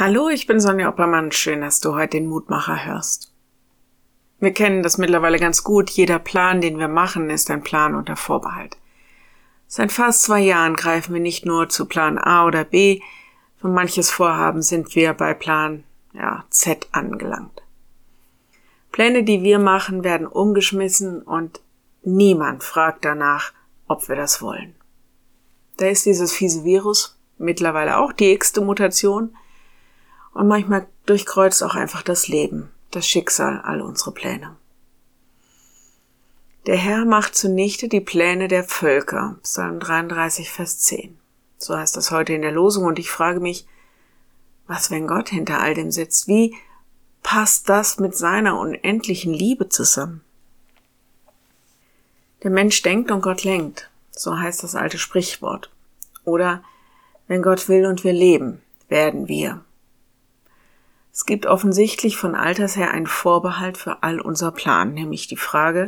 Hallo, ich bin Sonja Oppermann. Schön, dass du heute den Mutmacher hörst. Wir kennen das mittlerweile ganz gut. Jeder Plan, den wir machen, ist ein Plan unter Vorbehalt. Seit fast zwei Jahren greifen wir nicht nur zu Plan A oder B. Für manches Vorhaben sind wir bei Plan ja, Z angelangt. Pläne, die wir machen, werden umgeschmissen und niemand fragt danach, ob wir das wollen. Da ist dieses fiese Virus, mittlerweile auch die x-te Mutation, und manchmal durchkreuzt auch einfach das Leben, das Schicksal, all unsere Pläne. Der Herr macht zunichte die Pläne der Völker. Psalm 33, Vers 10. So heißt das heute in der Losung und ich frage mich, was, wenn Gott hinter all dem sitzt? Wie passt das mit seiner unendlichen Liebe zusammen? Der Mensch denkt und Gott lenkt. So heißt das alte Sprichwort. Oder wenn Gott will und wir leben, werden wir. Es gibt offensichtlich von Alters her einen Vorbehalt für all unser Plan, nämlich die Frage,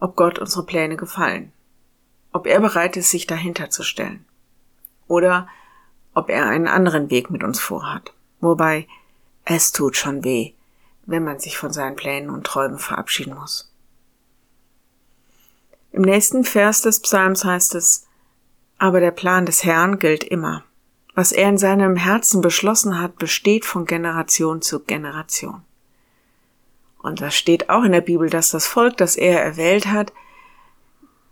ob Gott unsere Pläne gefallen, ob er bereit ist, sich dahinter zu stellen oder ob er einen anderen Weg mit uns vorhat. Wobei es tut schon weh, wenn man sich von seinen Plänen und Träumen verabschieden muss. Im nächsten Vers des Psalms heißt es, aber der Plan des Herrn gilt immer. Was er in seinem Herzen beschlossen hat, besteht von Generation zu Generation. Und das steht auch in der Bibel, dass das Volk, das er erwählt hat,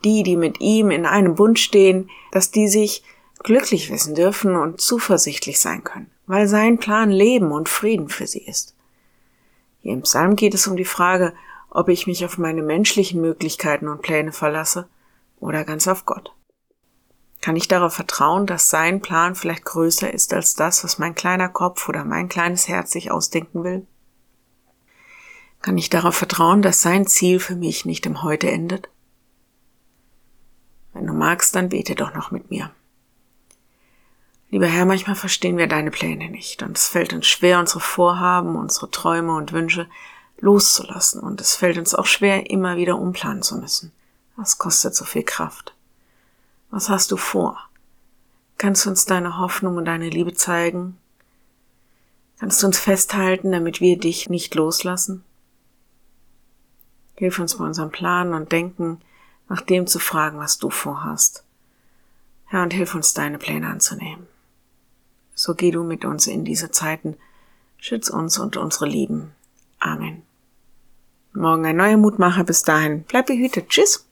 die, die mit ihm in einem Bund stehen, dass die sich glücklich wissen dürfen und zuversichtlich sein können, weil sein Plan Leben und Frieden für sie ist. Hier im Psalm geht es um die Frage, ob ich mich auf meine menschlichen Möglichkeiten und Pläne verlasse oder ganz auf Gott. Kann ich darauf vertrauen, dass sein Plan vielleicht größer ist als das, was mein kleiner Kopf oder mein kleines Herz sich ausdenken will? Kann ich darauf vertrauen, dass sein Ziel für mich nicht im Heute endet? Wenn du magst, dann bete doch noch mit mir. Lieber Herr, manchmal verstehen wir deine Pläne nicht und es fällt uns schwer, unsere Vorhaben, unsere Träume und Wünsche loszulassen und es fällt uns auch schwer, immer wieder umplanen zu müssen. Das kostet so viel Kraft. Was hast du vor? Kannst du uns deine Hoffnung und deine Liebe zeigen? Kannst du uns festhalten, damit wir dich nicht loslassen? Hilf uns bei unserem Plan und Denken, nach dem zu fragen, was du vorhast. Herr, und hilf uns, deine Pläne anzunehmen. So geh du mit uns in diese Zeiten, schütz uns und unsere Lieben. Amen. Morgen ein neuer Mutmacher. Bis dahin. Bleib behütet. Tschüss.